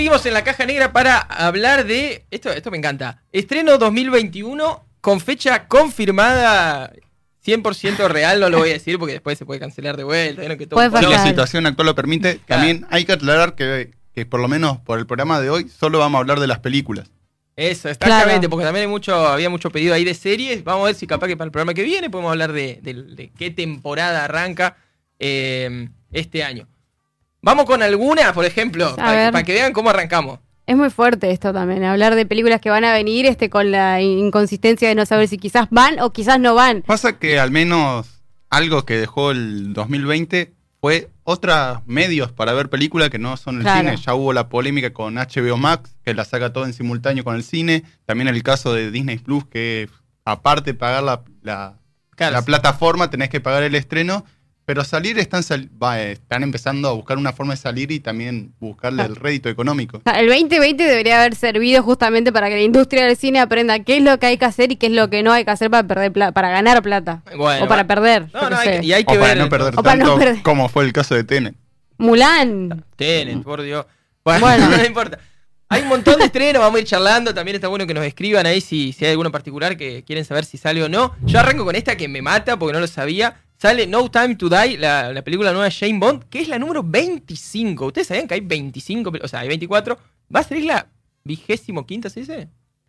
Seguimos en la caja negra para hablar de. Esto, esto me encanta. Estreno 2021 con fecha confirmada. 100% real, no lo voy a decir porque después se puede cancelar de vuelta. ¿vieron que todo Puede un pollo. Si la situación actual lo permite, Claro. también hay que aclarar que, que por lo menos por el programa de hoy solo vamos a hablar de las películas. Eso, exactamente, Claro. porque también hay mucho, había mucho pedido ahí de series. Vamos a ver si capaz que para el programa que viene podemos hablar de, de- de qué temporada arranca eh, este año. Vamos con alguna, por ejemplo, para, que vean cómo arrancamos. Es muy fuerte esto también, hablar de películas que van a venir este con la inconsistencia de no saber si quizás van o quizás no van. Pasa que al menos algo que dejó el 2020 fue otros medios para ver películas que no son el Claro. cine. Ya hubo la polémica con HBO Max, que la saca todo en simultáneo con el cine. También el caso de Disney Plus, que aparte de pagar la, la- Claro, la sí. plataforma, tenés que pagar el estreno. Pero salir están, sal- va, están empezando a buscar una forma de salir y también buscarle el rédito económico. Sea, El 2020 debería haber servido justamente para que la industria del cine aprenda qué es lo que hay que hacer y qué es lo que no hay que hacer para perder pla- para ganar plata. Bueno, o para perder. No, no, hay y hay que O para ver. no perder O para tanto perder. como fue el caso de Tenet. Mulan. Tenet, por Dios. Bueno, Bueno. no importa. Hay un montón de estrenos, vamos a ir charlando. También está bueno que nos escriban ahí si, si hay alguno en particular que quieren saber si sale o no. Yo arranco con esta que me mata porque no lo sabía. Sale No Time to Die, la, la película nueva de Jane Bond, que es la número 25. ¿Ustedes sabían que hay 25? pel- O sea, hay 24. ¿Va a salir la vigésimo quinta, se dice?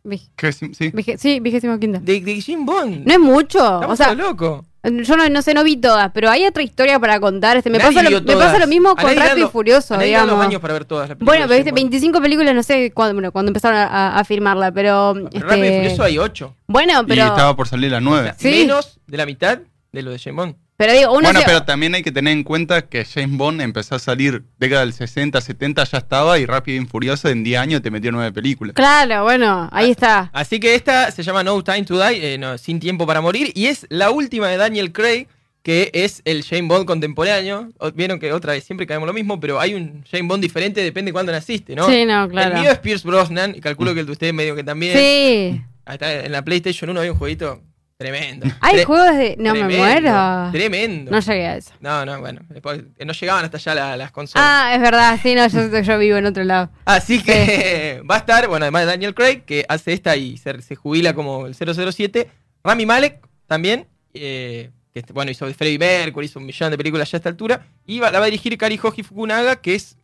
Sí, sí. vige- sí, vigésimo quinta. De, de Jane Bond. No es mucho. Estamos O sea, locos. yo no, no sé, no vi todas, pero hay otra historia para contar. Este, me, pasa lo, vio me todas. pasa lo mismo con Rápido y Furioso, digamos. años para ver todas las películas Bueno, pero viste, Jane Bond. 25 películas, no sé cuándo, bueno, cuando empezaron a, a filmarla, pero... Pero este, Rápido y Furioso hay 8. Bueno, Y pero... estaba por salir la 9. Sí. Menos de la mitad de lo de Jane Bond. Pero digo, uno bueno, se- pero también hay que tener en cuenta que James Bond empezó a salir década del 60, 70, ya estaba, y Rápido y Furioso en 10 años te metió 9 películas. Claro, bueno, ahí está. Así que esta se llama No Time to Die, eh, no, Sin Tiempo para Morir, y es la última de Daniel Craig, que es el Jane Bond contemporáneo. Vieron que otra vez siempre caemos lo mismo, pero hay un Jane Bond diferente, depende de cuándo naciste, ¿no? Sí, no, claro. El mío es Pierce Brosnan, y calculo que el de ustedes medio que también. Sí. Está, en la PlayStation 1 había un jueguito tremendo. Hay Tre- juegos de... No me muero. Tremendo. No llegué a eso. No, no, bueno, después- no llegaban hasta allá la- las consolas. Ah, es verdad, sí, no, yo, yo vivo en otro lado. Así que va a estar, bueno, además de Daniel Craig, que hace esta y se, se jubila como el 007. Rami Malek también, eh, que bueno, hizo de Freddie Mercury, hizo un millón de películas ya a esta altura. Y va- la va a dirigir Kari Hoji Fukunaga, que es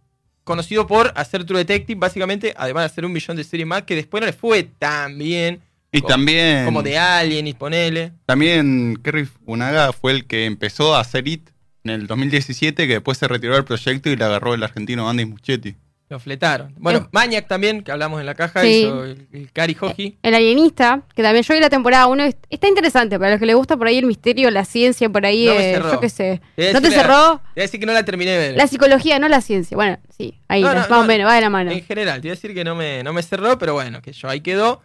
conocido por hacer True Detective, básicamente, además de hacer un millón de series más, que después no le fue tan bien. Y como, también, Como de Alien y ponele. también Kerry Funaga fue el que empezó a hacer IT en el 2017, que después se retiró del proyecto y le agarró el argentino Andy Muschietti. Lo fletaron. Bueno, Eh. Maniac también, que hablamos en la caja, Sí. hizo el, el Kari Hoji. El alienista, que también yo vi la temporada 1, está interesante. Para los que les gusta por ahí el misterio, la ciencia, por ahí, No me eh, yo qué sé. Te voy ¿No te la- cerró? Te voy a decir que no la terminé de ver. La psicología, no la ciencia. Bueno, sí, ahí, No, no, más no, o menos, va de la mano. En general, te iba a decir que no me, no me cerró, pero bueno, que yo ahí quedó.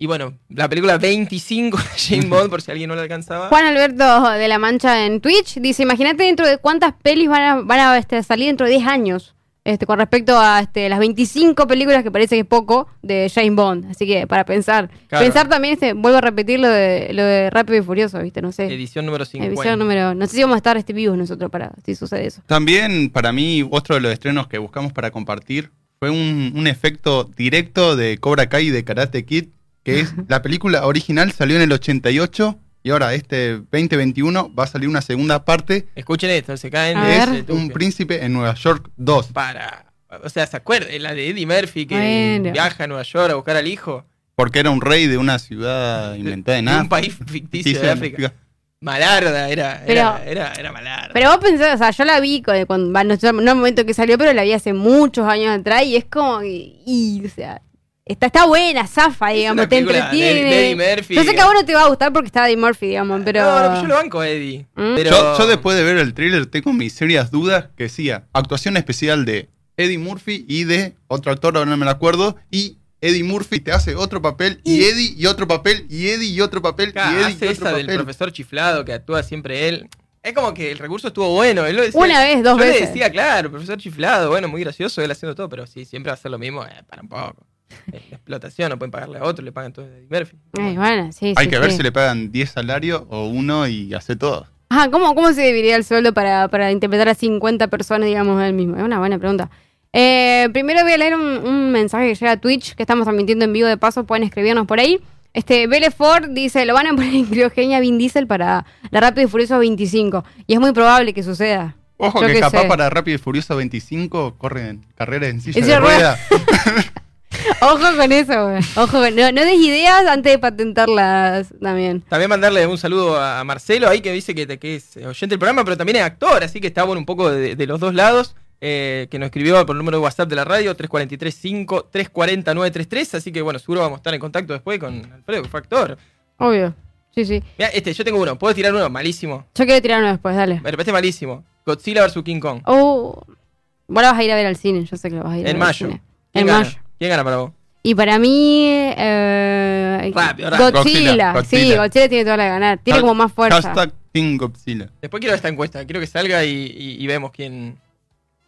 Y bueno, la película 25 de James Bond, por si alguien no la alcanzaba. Juan Alberto de la Mancha en Twitch dice, imagínate dentro de cuántas pelis van a, van a este, salir dentro de 10 años. Este, con respecto a este, las 25 películas que parece que es poco de James Bond. Así que para pensar. Claro. Pensar también, este, vuelvo a repetir lo de, lo de Rápido y Furioso, ¿viste? No sé. Edición número 50. Edición número. No sé si vamos a estar este, vivos nosotros para si sucede eso. También, para mí, otro de los estrenos que buscamos para compartir fue un, un efecto directo de Cobra Kai y de Karate Kid, que es la película original salió en el 88 y ahora este 2021 va a salir una segunda parte, Escuchen esto, se caen de es. Un Príncipe en Nueva York 2. Para. O sea, ¿se acuerdan? La de Eddie Murphy que Bueno. viaja a Nueva York a buscar al hijo. Porque era un rey de una ciudad inventada en De un África. país ficticio de África. Malarda, era, Pero- era, era, era malarda. Pero vos pensás, o sea, yo la vi cuando, no, no en el momento que salió, pero la vi hace muchos años atrás y es como y, o sea, está, está buena, zafa, Es digamos, una te de- entretiene. Eddie Murphy. yo sé que a vos no te va a gustar porque está Eddie Murphy, digamos, pero... No, no, yo lo banco Eddie. ¿Mm? Pero... Yo, yo después de ver el thriller tengo mis serias dudas que decía actuación especial de Eddie Murphy y de otro actor, ahora no me lo acuerdo, y Eddie Murphy te hace otro papel, y Eddie y otro papel, y Eddie y otro papel, y Eddie hace y otro esa del profesor chiflado que actúa siempre él. Es como que el recurso estuvo bueno. Él lo decía, Una vez, dos yo le veces. decía, claro, profesor chiflado, bueno, muy gracioso, él haciendo todo, pero sí, siempre va a hacer lo mismo, eh, para un poco. Es la explotación, no pueden pagarle a otro, le pagan todo a Eddie Murphy. Ay, bueno, sí, Hay sí, que ver si le pagan 10 salarios o uno y hace todo. Ajá, ¿cómo, ¿cómo se dividiría el sueldo para, para interpretar a 50 personas, digamos, él mismo? Es una buena pregunta. Eh, primero voy a leer un, un mensaje que llega a Twitch, que estamos transmitiendo en vivo de paso, pueden escribirnos por ahí. Este, Belle Ford dice, lo van a poner en criogenia Vin Diesel para la Rápido y Furioso 25. Y es muy probable que suceda. Ojo Yo que capaz sé. para Rápido y Furioso 25 corren carreras en silla En de silla de rueda. Ojo con eso, güey. Ojo con... No, no des ideas antes de patentarlas también. También mandarle un saludo a Marcelo ahí que dice que, que es oyente del programa, pero también es actor, así que está bueno un poco de, de los dos lados. eh, que nos escribió por el número de WhatsApp de la radio, 343-5-340-933. Así que bueno, seguro vamos a estar en contacto después con Alfredo, que fue actor. Obvio. Sí, sí. Mira, este, yo tengo uno, ¿puedo tirar uno? Malísimo. Yo quiero tirar uno después, dale. Me parece malísimo. Godzilla vs King Kong. Oh, vos la vas a ir a ver al cine, yo sé que lo vas a ir a En ver al mayo. cine. ¿Quién En mayo. ¿Quién gana para vos? Y para mí, eh, Rápido, rápido. Godzilla. Godzilla, Sí, Godzilla. Godzilla tiene toda la de ganar. Tiene como más fuerza. Hashtag Team Godzilla. Después quiero esta encuesta. Quiero que salga y, y- y vemos quién,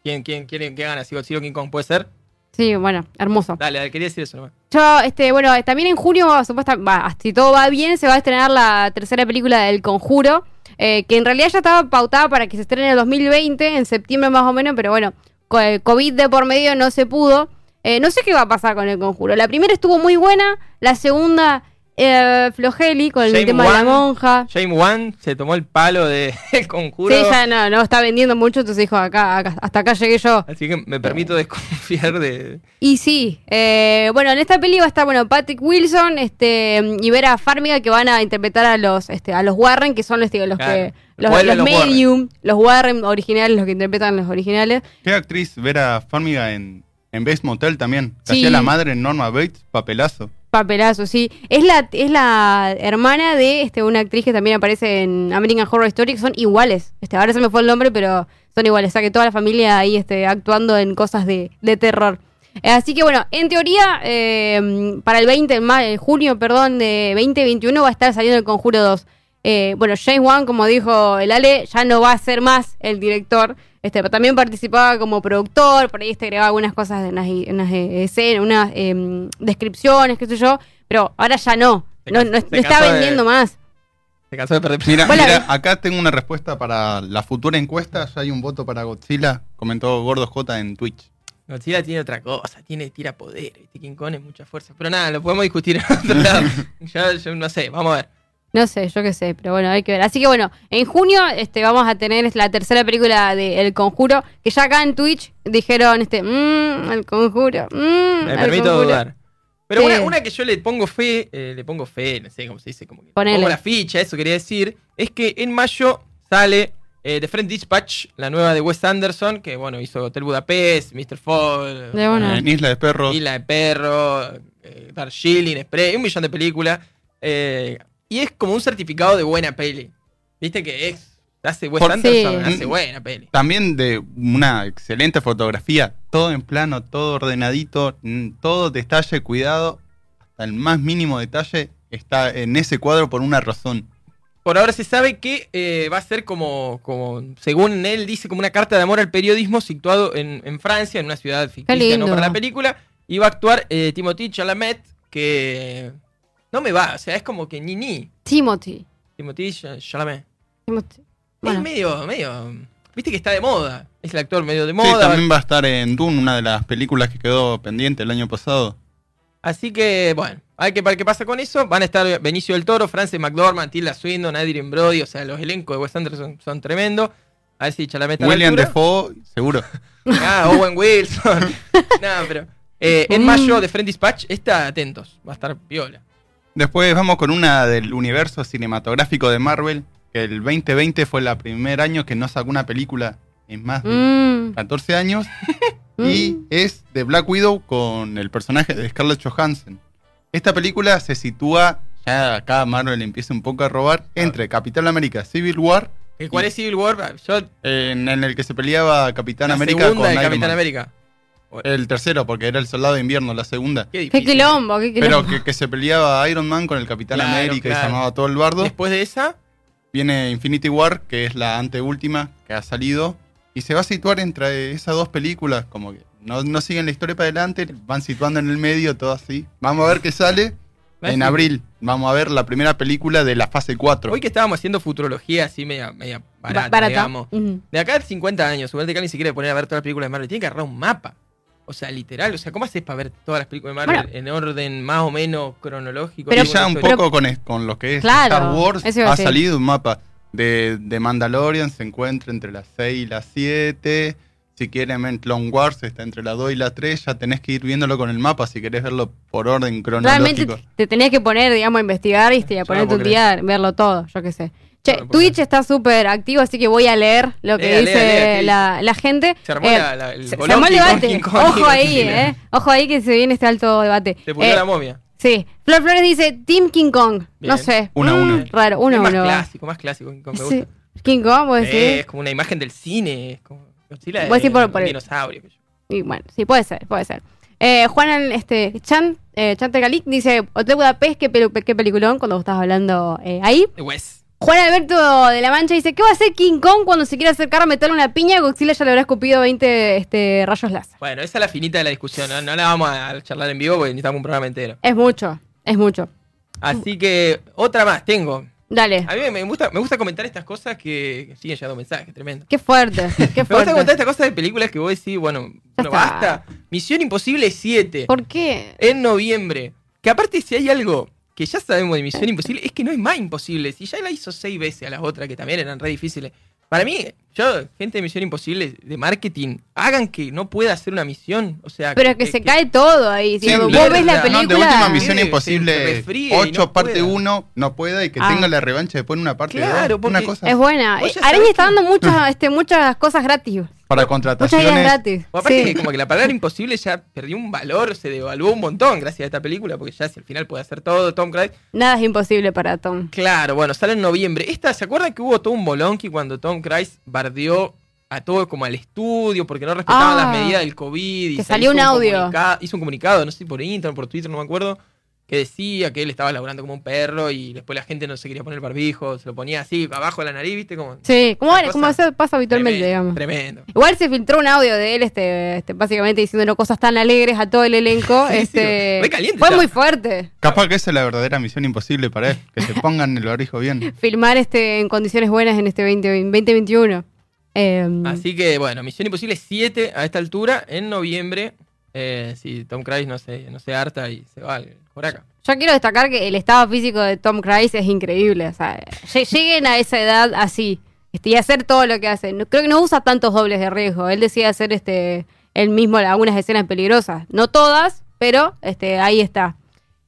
quién, quién, quién, quién gana. Si Godzilla o King Kong puede ser. Sí, bueno, hermoso. Dale, dale, quería decir eso nomás. Yo, este, bueno, también en junio, supuestamente, si todo va bien, se va a estrenar la tercera película del Conjuro, eh, que en realidad ya estaba pautada para que se estrene en el 2020, en septiembre más o menos, pero bueno, co- COVID de por medio no se pudo. Eh, no sé qué va a pasar con el Conjuro. La primera estuvo muy buena, la segunda, eh, flojeli, con el James tema de la monja. James Wan se tomó el palo del conjuro. Sí, ya no, no está vendiendo mucho, entonces dijo, acá, acá- hasta acá llegué yo. Así que me permito desconfiar de. Y sí, eh, bueno, en esta peli va a estar, bueno, Patrick Wilson este, y Vera Farmiga que van a interpretar a los, este, a los Warren, que son los, los Claro, que, los, los los Warren. medium, los Warren originales, los que interpretan los originales. ¿Qué actriz Vera Farmiga en, en Base Motel también? Sí. hacía la madre en Norma Bates, papelazo. Papelazo, sí. Es la, es la hermana de este, una actriz que también aparece en American Horror Story, que son iguales. Este, ahora se me fue el nombre, pero son iguales. O sea que toda la familia ahí este, actuando en cosas de, de terror. Eh, Así que bueno, en teoría, eh, para el 20, ma- eh, junio, perdón, de 2021 va a estar saliendo el Conjuro 2. Eh, bueno, James Wan, como dijo el Ale, ya no va a ser más el director. Este, pero también participaba como productor, por ahí este, agregaba algunas cosas en unas, en unas, eh, escenas, unas em, descripciones, qué sé yo, pero ahora ya no. Se No, se está de- vendiendo más. Se cansó de perder. Mira, mira, acá tengo una respuesta para la futura encuesta. Ya hay un voto para Godzilla, comentó Gordo J en Twitch. Godzilla tiene otra cosa, tiene tira poder, ¿viste? King Kong es mucha fuerza. Pero nada, lo podemos discutir en otro lado. yo, yo no sé, vamos a ver. No sé, yo qué sé, pero bueno, hay que ver. Así que bueno, en junio este, vamos a tener la tercera película de El Conjuro, que ya acá en Twitch dijeron, este, mmm, El Conjuro, mmm, Me El permito Conjuro". dudar. Pero Sí. una, una que yo le pongo fe, eh, le pongo fe, no sé cómo se dice, como que Ponele. pongo la ficha, eso quería decir, es que en mayo sale eh, The Friend Dispatch, la nueva de Wes Anderson, que bueno, hizo Hotel Budapest, Mr. Fall, De Isla de Perros. Isla de Perro, eh, Darjeeling Express, un millón de películas. eh, y es como un certificado de buena peli. Viste que es, hace Wes Por- Anderson, Sí. hace buena peli. También de una excelente fotografía. Todo en plano, todo ordenadito, mm, todo detalle, cuidado. Hasta el más mínimo detalle está en ese cuadro por una razón. Por ahora se sabe que eh, va a ser como, como, según él dice, como una carta de amor al periodismo situado en, en Francia, en una ciudad ficticia, no para la película. Y va a actuar eh, Timothy Chalamet, que no me va, o sea, es como que ni ni. Timothy. Timothy Ch- Chalamet. Timothy. Bueno, Es medio, medio, viste que está de moda. Es el actor medio de Sí, moda. también va a estar en Dune, una de las películas que quedó pendiente el año pasado. Así que, bueno, hay que ver qué pasa con eso. Van a estar Benicio del Toro, Frances McDormand, Tilda Swindon, Adrien Brody, o sea, los elencos de Wes Anderson son, tremendos. A ver si Chalamet William. Defoe, seguro. Ah, Owen Wilson. no, pero. eh, en Mm. mayo de Friend Dispatch, está atentos. Va a estar piola. Después vamos con una del universo cinematográfico de Marvel, que el 2020 fue el primer año que no sacó una película en más de mm, 14 años. mm. y es de Black Widow con el personaje de Scarlett Johansson. Esta película se sitúa, ya acá Marvel empieza un poco a robar, entre Capitán América Civil War, ¿El cuál es Civil War? Yo, en, en el que se peleaba Capitán la América segunda con de Iron Capitán Man. América. El tercero, porque era el soldado de invierno, la segunda. Qué Qué quilombo, qué quilombo. Pero que, que se peleaba Iron Man con el Capitán Claro, América y se llamaba todo el bardo. Después de esa, Viene Infinity War, que es la anteúltima que ha salido. Y se va a situar entre esas dos películas, como que no, no siguen la historia para adelante, van situando en el medio, todo así. Vamos a ver qué sale en abril. Vamos a ver la primera película de la fase 4. hoy que estábamos haciendo futurología así media, media barata, Ba- barata. digamos. De acá a 50 años, suponete que alguien se quiere poner a ver todas las películas de Marvel, tiene que agarrar un mapa. O sea, literal. O sea, ¿cómo haces para ver todas las películas de Marvel Bueno. en orden más o menos cronológico? Pero- y ya un Historia? poco con, es- con lo que es Claro, Star Wars, ha salido un mapa de, de Mandalorian, se encuentra entre las 6 y las 7. Si quieren ver Clone Wars, está entre las 2 y las 3. Ya tenés que ir viéndolo con el mapa si querés verlo por orden Realmente cronológico. te tenías que poner, digamos, a investigar y a ponerte un día, verlo todo, yo qué sé. Che, Twitch está súper activo, así que voy a leer lo que Lea, dice lea, lea, ¿qué la, la gente. Se armó Eh, la- la- el se, se armó el debate. Ojo ahí, eh. Ojo ahí que se viene este alto debate. Se pudrió Eh, la momia. Sí. Flor Flores dice Team King Kong. Bien. No sé. Uno a Mm, uno. Raro, uno a más uno. clásico, más clásico. King Kong, me Sí. gusta. King Kong, vos Eh, decís. es como una imagen del cine. Es como Godzilla es por- un dinosaurio. Y bueno, sí, puede ser, puede ser. Eh, Juan este, Chan, eh, Chan dice, Hotel Budapest, qué, pelu- qué peliculón, cuando vos estabas hablando eh, ahí. De Wes. Juan Alberto de la Mancha dice, ¿qué va a hacer King Kong cuando se quiera acercar a meterle una piña? Godzilla ya le habrá escupido 20 este, rayos láser. Bueno, esa es la finita de la discusión. No, No la vamos a charlar en vivo porque necesitamos un programa entero. Es mucho, es mucho. Así que otra más tengo. Dale. A mí me gusta, me gusta comentar estas cosas que que siguen llegando mensajes, tremendo. Qué fuerte, qué Me gusta fuerte. comentar estas cosas de películas que vos decís, bueno, Ya está. basta. Misión Imposible 7 ¿Por qué? en noviembre. Que aparte si hay algo que ya sabemos de Misión Imposible, es que no es más imposible. Si ya la hizo seis veces a las otras, que también eran re difíciles. Para mí, yo, gente de Misión Imposible, de marketing, hagan que no pueda hacer una misión. O sea, Pero es que se cae todo ahí. Sí, Si vos ves la la- película... No, de última Misión Imposible resfríe y 8 no parte pueda. 1 no pueda y que Ah. tenga la revancha después en una parte Claro, 2. Una cosa Es buena. Araña está que- dando muchas, este, muchas cosas gratis. Para Muchas contrataciones. gratis. O aparte Sí. que como que la palabra imposible ya perdió un valor, se devaluó un montón gracias a esta película, porque ya si al final puede hacer todo Tom Cruise. Nada es imposible para Tom. Claro, bueno, sale en noviembre. Esta, ¿se acuerdan que hubo todo un bolonqui cuando Tom Cruise bardeó a todo como al estudio porque no respetaban Ah. las medidas del COVID? y Que salió hizo un audio. comunica- hizo un comunicado, no sé si por Instagram, por Twitter, no me acuerdo, que decía que él estaba laburando como un perro y después la gente no se quería poner el barbijo, se lo ponía así, abajo de la nariz, ¿viste? Como, Sí, como, como eso pasa habitualmente, tremendo, digamos. Tremendo. Igual se filtró un audio de él, este, este, básicamente diciendo cosas tan alegres a todo el elenco. Sí, sí, este, caliente fue muy fuerte. Capaz que esa es la verdadera misión imposible para él. Que se pongan el barbijo bien. Filmar este en condiciones buenas en este 20, 2021. Eh, Así que bueno, Misión Imposible 7 a esta altura, en noviembre. Eh, si Tom Cruise no se, no se harta y se va al Joraca. Yo quiero destacar que el estado físico de Tom Cruise es increíble. O sea, lle- lleguen a esa edad así este, y hacer todo lo que hace. No- creo que no usa tantos dobles de riesgo. Él decide hacer este él mismo algunas escenas peligrosas. No todas, pero este ahí está.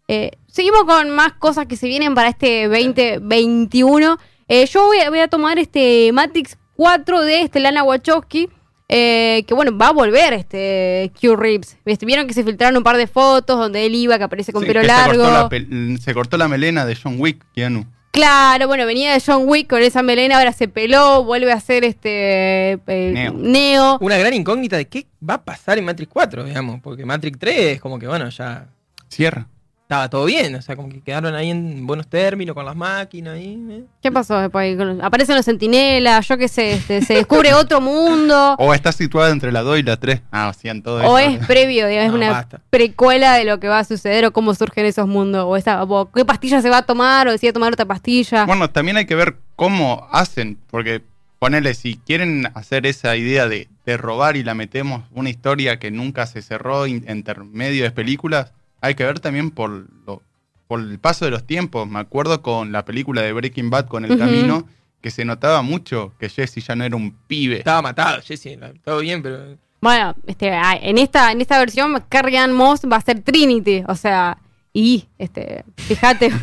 Eh, seguimos con más cosas que se vienen para este 2021. Eh, yo voy a, tomar este Matrix 4 de este Lana Wachowski. Eh, que bueno, va a volver este Q Reeves. ¿Viste? Vieron que se filtraron un par de fotos donde él iba, que aparece con Sí, pelo se largo. cortó la pel- Se cortó, la melena de John Wick, Keanu. Claro, bueno, venía de John Wick con esa melena, ahora se peló, vuelve a ser este eh, Neo. Neo. Una gran incógnita de qué va a pasar en Matrix 4, digamos. Porque Matrix 3 es como que, bueno, ya Cierra. Estaba todo bien. O sea, como que quedaron ahí en buenos términos con las máquinas. ahí, ¿eh? ¿Qué pasó después? Aparecen los sentinelas, yo qué sé, este, se descubre otro mundo. O está situada entre la 2 y la 3. Ah, hacían todo O eso. es previo, digamos, es No, una basta. precuela de lo que va a suceder o cómo surgen esos mundos. O, esa, o qué pastilla se va a tomar, o decide tomar otra pastilla. Bueno, también hay que ver cómo hacen, porque ponele, si quieren hacer esa idea de, de robar y la metemos una historia que nunca se cerró entre medio de películas, hay que ver también por, lo, por el paso de los tiempos. Me acuerdo con la película de Breaking Bad con El. Camino, que se notaba mucho que Jesse ya no era un pibe. Estaba matado, Jesse. Todo bien, pero. Bueno, este, ah, en esta, en esta versión, Carrie Ann Moss va a ser Trinity. O sea, y, este, fíjate.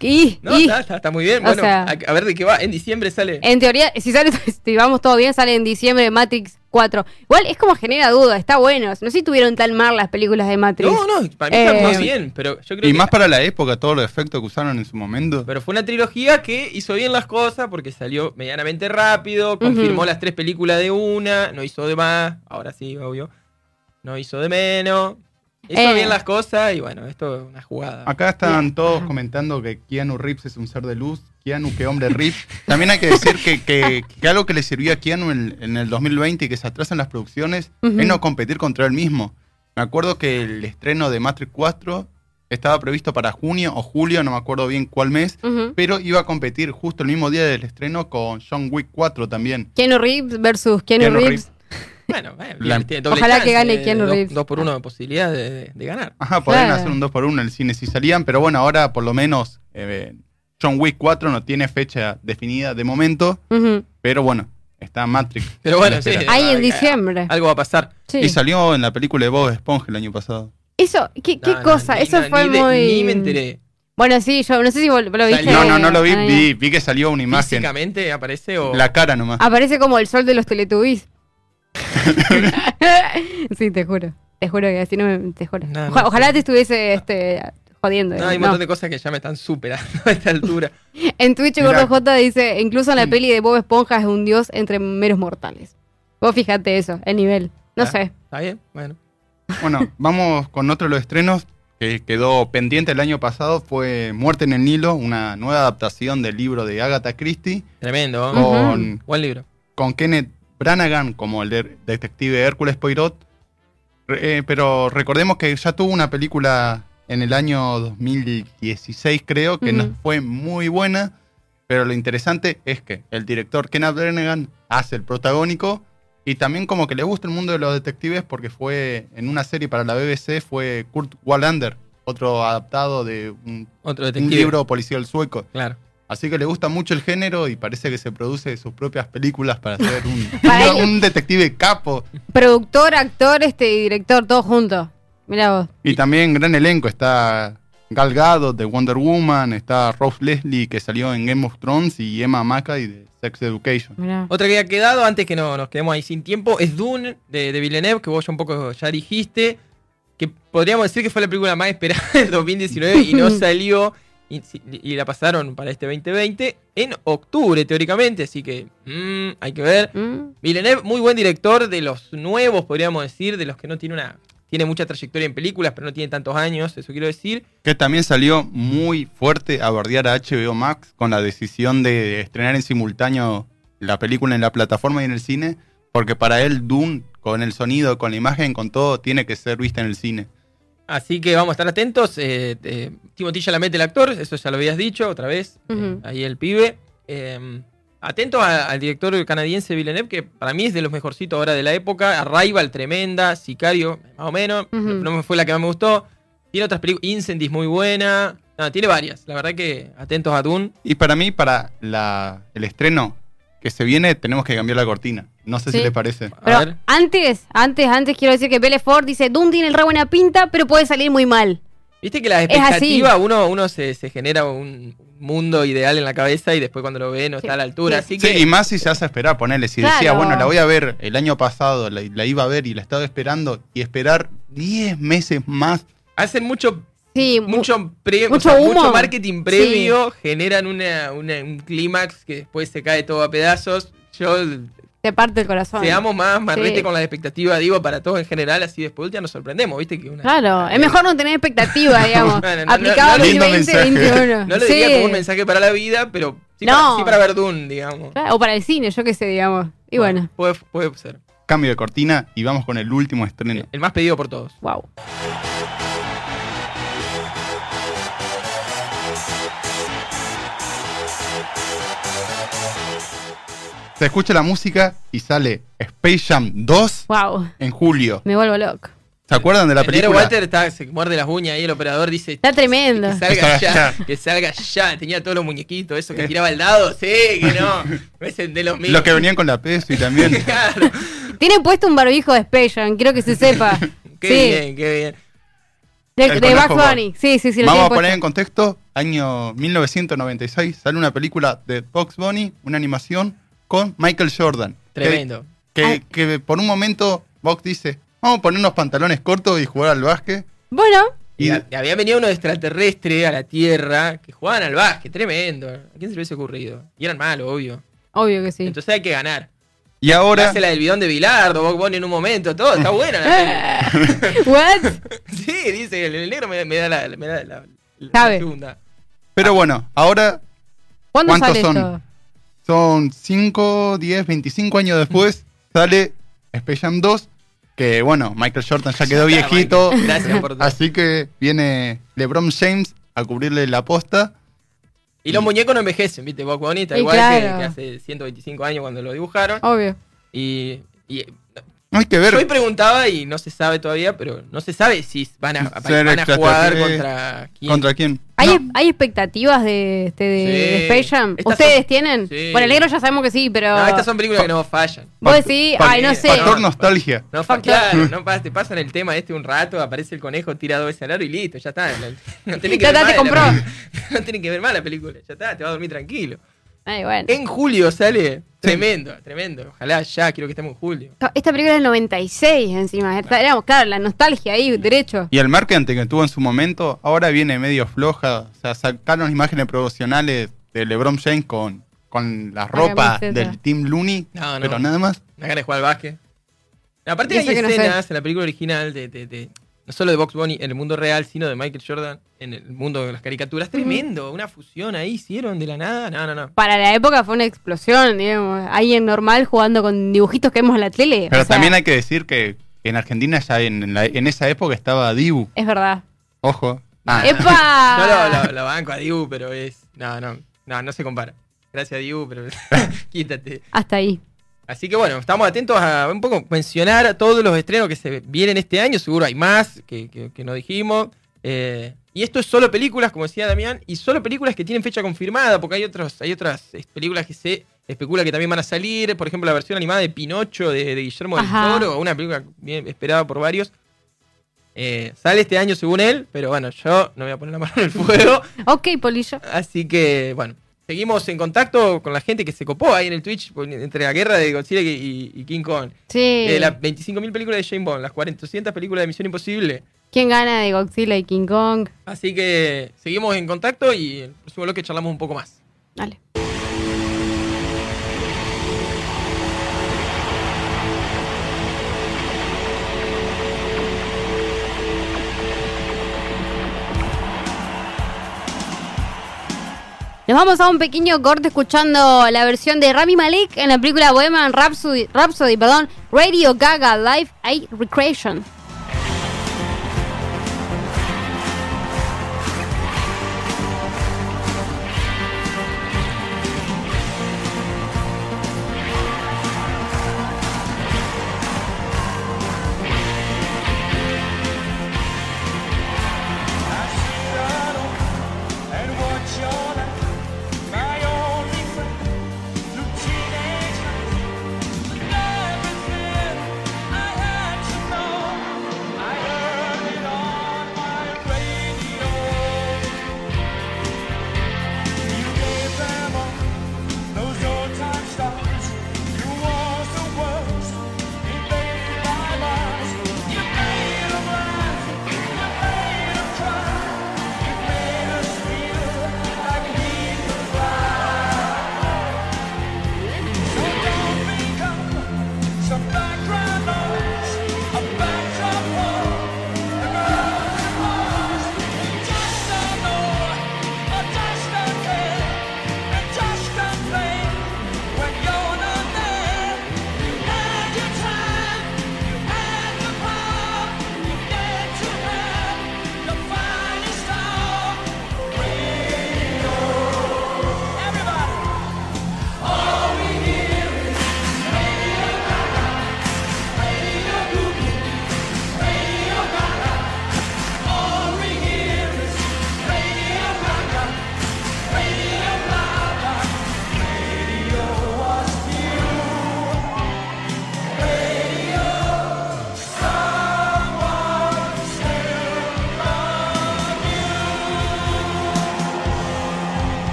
Y, No, y, está, está- está muy bien. O Bueno, sea- a, ver de qué va. En diciembre sale. En teoría, si sale, si vamos todo bien, sale en diciembre Matrix 4. Igual es como genera duda, está bueno. No sé si tuvieron tan mal las películas de Matrix. No, no, para mí Eh, está muy bien. Pero yo creo Y que. más para la época, todos los efectos que usaron en su momento. Pero fue una trilogía que hizo bien las cosas porque salió medianamente rápido, confirmó las tres películas de una, no hizo de más, ahora sí, obvio. No hizo de menos. Hizo Eh. bien las cosas y bueno, esto es una jugada. Acá están Bien. todos comentando que Keanu Reeves es un ser de luz. Keanu, qué hombre Reeves. También hay que decir que, que- que algo que le sirvió a Keanu en, en el 2020 y que se atrasan las producciones es no competir contra él mismo. Me acuerdo que el estreno de Matrix 4 estaba previsto para junio o julio, no me acuerdo bien cuál mes, pero iba a competir justo el mismo día del estreno con John Wick 4 también. Keanu Reeves versus Keanu, Keanu Reeves. Bueno, bueno, La- tiene doble Ojalá que chance, gane de- Keanu dos- Reeves. Dos por uno de posibilidad de, de- de ganar. Ajá, podrían Claro. hacer un 2 por 1 en el cine si salían, pero bueno, ahora por lo menos eh, John Wick 4 no tiene fecha definida de momento, pero bueno, está Matrix. Pero bueno, en sí. Ahí en diciembre. Algo va a pasar. Sí. Y salió en la película de Bob Esponja el año pasado. Eso, ¿qué, qué No, no, cosa? Eso no, fue ni de- muy. Ni me enteré. Bueno, sí, yo no sé si vos lo viste. No, no, no lo vi, Ah, vi, vi que salió una imagen. Físicamente aparece o. La cara nomás. Aparece como el sol de los Teletubbies. sí, te juro. Te juro que así no me. Te juro. No, no Oja- sé. ojalá te estuviese este, jodiendo. No, hay un No. montón de cosas que ya me están superando a esta altura. En Twitch. Gordo J dice: incluso en la peli de Bob Esponja es un dios entre meros mortales. Vos fíjate eso, el nivel. No Ah. sé. ¿Está bien? Bueno. Bueno, vamos con otro de los estrenos que quedó pendiente el año pasado. Fue Muerte en el Nilo, una nueva adaptación del libro de Agatha Christie Tremendo. Ujú. con, Buen libro. con Kenneth Branagh como el de- detective Hércules Poirot. Eh, pero recordemos que ya tuvo una película en el año 2016, creo, que no fue muy buena. Pero lo interesante es que el director Kenneth Branagh hace el protagónico y también como que le gusta el mundo de los detectives porque fue en una serie para la BBC fue Kurt Wallander, otro adaptado de un, Otro un libro policial sueco. Claro. Así que le gusta mucho el género y parece que se produce sus propias películas para ser un, Para un- un detective capo. Productor, actor este, y director, todos juntos. Mirá vos. Y también gran elenco, está Gal Gadot de Wonder Woman, está Rose Leslie que salió en Game of Thrones y Emma Mackay de Sex Education. Mirá. Otra que ha quedado, antes que no nos quedemos ahí sin tiempo, es Dune de, de Villeneuve, que vos ya un poco ya dijiste, que podríamos decir que fue la película más esperada del 2019 y no salió, y, y la pasaron para este 2020 en octubre, teóricamente, así que mm, hay que ver. Mm. Villeneuve, muy buen director de los nuevos, podríamos decir, de los que no tiene una... Tiene mucha trayectoria en películas, pero no tiene tantos años, eso quiero decir. Que también salió muy fuerte a bardear a HBO Max con la decisión de estrenar en simultáneo la película en la plataforma y en el cine, porque para él Dune, con el sonido, con la imagen, con todo, tiene que ser vista en el cine. Así que vamos a estar atentos. Eh, eh, Timothy Chalamet, el actor, eso ya lo habías dicho otra vez. eh, ahí el pibe. Eh, atento a- al director canadiense Villeneuve, que para mí es de los mejorcitos ahora de la época. Arrival, tremenda. Sicario, más o menos. No me fue la que más me gustó. Tiene otras películas. Incendies, muy buena. No, tiene varias. La verdad que atentos a Dune. Y para mí, para la, el estreno que se viene, tenemos que cambiar la cortina. No sé Sí. si les parece. A Pero ver. antes, antes, antes quiero decir que Belefort dice, Doom tiene el re buena pinta, pero puede salir muy mal. Viste que la Es expectativa, uno, uno se, se genera un mundo ideal en la cabeza y después cuando lo ve no está a la altura. Sí. Así Sí, que y más si se hace esperar, ponerle. Si decía, bueno, la voy a ver el año pasado, la, la iba a ver y la estaba esperando, y esperar 10 meses más. hacen mucho Sí, mu- mucho, pre- mucho o sea, humo. mucho marketing previo, generan una, una- un clímax que después se cae todo a pedazos. Yo, te parte el corazón. seamos más marrete Sí. con la expectativa, digo, para todos en general, así después ya nos sorprendemos, ¿viste? Que una, Claro, es mejor no tener expectativa, digamos. Bueno, no, Aplicado no, no, a lindo 2020, mensaje. 2021. No lo Sí. diría como un mensaje para la vida, pero sí, No. para, sí para ver Dune, digamos. Claro, O para el cine, yo qué sé, digamos. Y bueno, Puede, puede ser. Cambio de cortina y vamos con el último estreno. El más pedido por todos. wow. Se escucha la música y sale Space Jam 2 Wow. en julio. Me vuelvo loco. ¿Se acuerdan de la película? Walter está, se muerde las uñas ahí, el operador dice... Está tremendo. Que salga Que salga ya, ya. que salga ya. Tenía todos los muñequitos, eso que tiraba el dado. Sí, que no. De los mismos. Los que venían con la PES y también. Claro. Tiene puesto un barbijo de Space Jam, quiero que se sepa. Qué sí, bien, qué bien. de, de Bugs Bunny. Sí, sí, sí, lo Vamos a poner en contexto, año 1996 sale una película de Bugs Bunny, una animación con Michael Jordan. Tremendo. Que, Ay. que por un momento Bugs dice, vamos a poner unos pantalones cortos y jugar al básquet. Bueno, Y, había venido unos extraterrestres a la Tierra que jugaban al básquet, tremendo. ¿A quién se le hubiese ocurrido? Y eran malos, obvio. obvio que sí. Entonces hay que ganar. y ahora Hace la del bidón de Bilardo, Bob Bunny en un momento, todo, está buena la. What? Sí, dice, el, el negro me, me da la, me da la, la Sabe. segunda. Pero bueno, ahora ¿Cuándo ¿Cuántos sale son? esto? Son 5, 10, 25 años después, sale Space Jam 2, que bueno, Michael Jordan ya quedó viejito. Gracias por todo. así que viene LeBron James a cubrirle la posta. Y los muñecos no envejecen, ¿viste? Y igual que- claro. que, hace 125 años cuando lo dibujaron. Obvio. Y, y, Hay que ver. Yo hoy preguntaba y no se sabe todavía, pero no se sabe si van a, van a jugar contra quién. ¿Contra quién? ¿Hay, No. ¿Hay expectativas de, este, de, Sí. de Space Jam? Estas ¿Ustedes son- tienen? Sí. Bueno, el negro ya sabemos que sí, pero... No, estas son películas que no fallan. Vos decís, ay, no sé. Factor nostalgia. No, fa- Factor. claro, no te pasan el tema este un rato, aparece el conejo, tira dos veces al aro y listo, ya está. No, no tenés que ver la. No tenés que ver más la película, ya está, te vas a dormir tranquilo. Ay, bueno. En julio sale, tremendo, tremendo. Ojalá ya, quiero que estemos en julio. Esta película es del 96 encima. Era- Éramos, claro, la nostalgia ahí, derecho. Y el marketing que tuvo en su momento, ahora viene medio floja. O sea, sacaron imágenes promocionales de LeBron James con, con la ropa del Team Looney, No, no. pero nada más. Una gana de jugar al básquet. Aparte hay no sé. escenas en la película original de, de- de- no solo de Box Bunny en el mundo real, sino de Michael Jordan en el mundo de las caricaturas. Tremendo, una fusión ahí hicieron de la nada. No, no, no. Para la época fue una explosión, digamos. Alguien normal jugando con dibujitos que vemos en la tele. Pero o sea, también hay que decir que en Argentina ya en, la- en esa época estaba Dibu. Es verdad. Ojo. Ah, ¡Epa! Yo lo, lo- lo banco a Dibu, pero es. No, no, no, no se compara. Gracias a Dibu, pero quítate. Hasta ahí. Así que bueno, estamos atentos a un poco mencionar a todos los estrenos que se vienen este año. Seguro hay más que, que, que no dijimos. Eh, y esto es solo películas, como decía Damián, y solo películas que tienen fecha confirmada, porque hay otros, hay otras películas que se especula que también van a salir. Por ejemplo, la versión animada de Pinocho de, de Guillermo Ajá. del Toro, una película bien esperada por varios. Eh, sale este año según él, pero bueno, yo no voy a poner la mano en el fuego. Ok, Polillo. Así que, bueno, seguimos en contacto con la gente que se copó ahí en el Twitch por- entre la guerra de Godzilla y, y King Kong. Sí. Eh, las 25.000 películas de James Bond, las 400 películas de Misión Imposible. ¿Quién gana de Godzilla y King Kong? Así que seguimos en contacto y en el próximo bloque charlamos un poco más. Dale. Nos vamos a un pequeño corte escuchando la versión de Rami Malek en la película Bohemian Rhapsody, Rhapsody perdón, Radio Gaga Live Aid Recreation.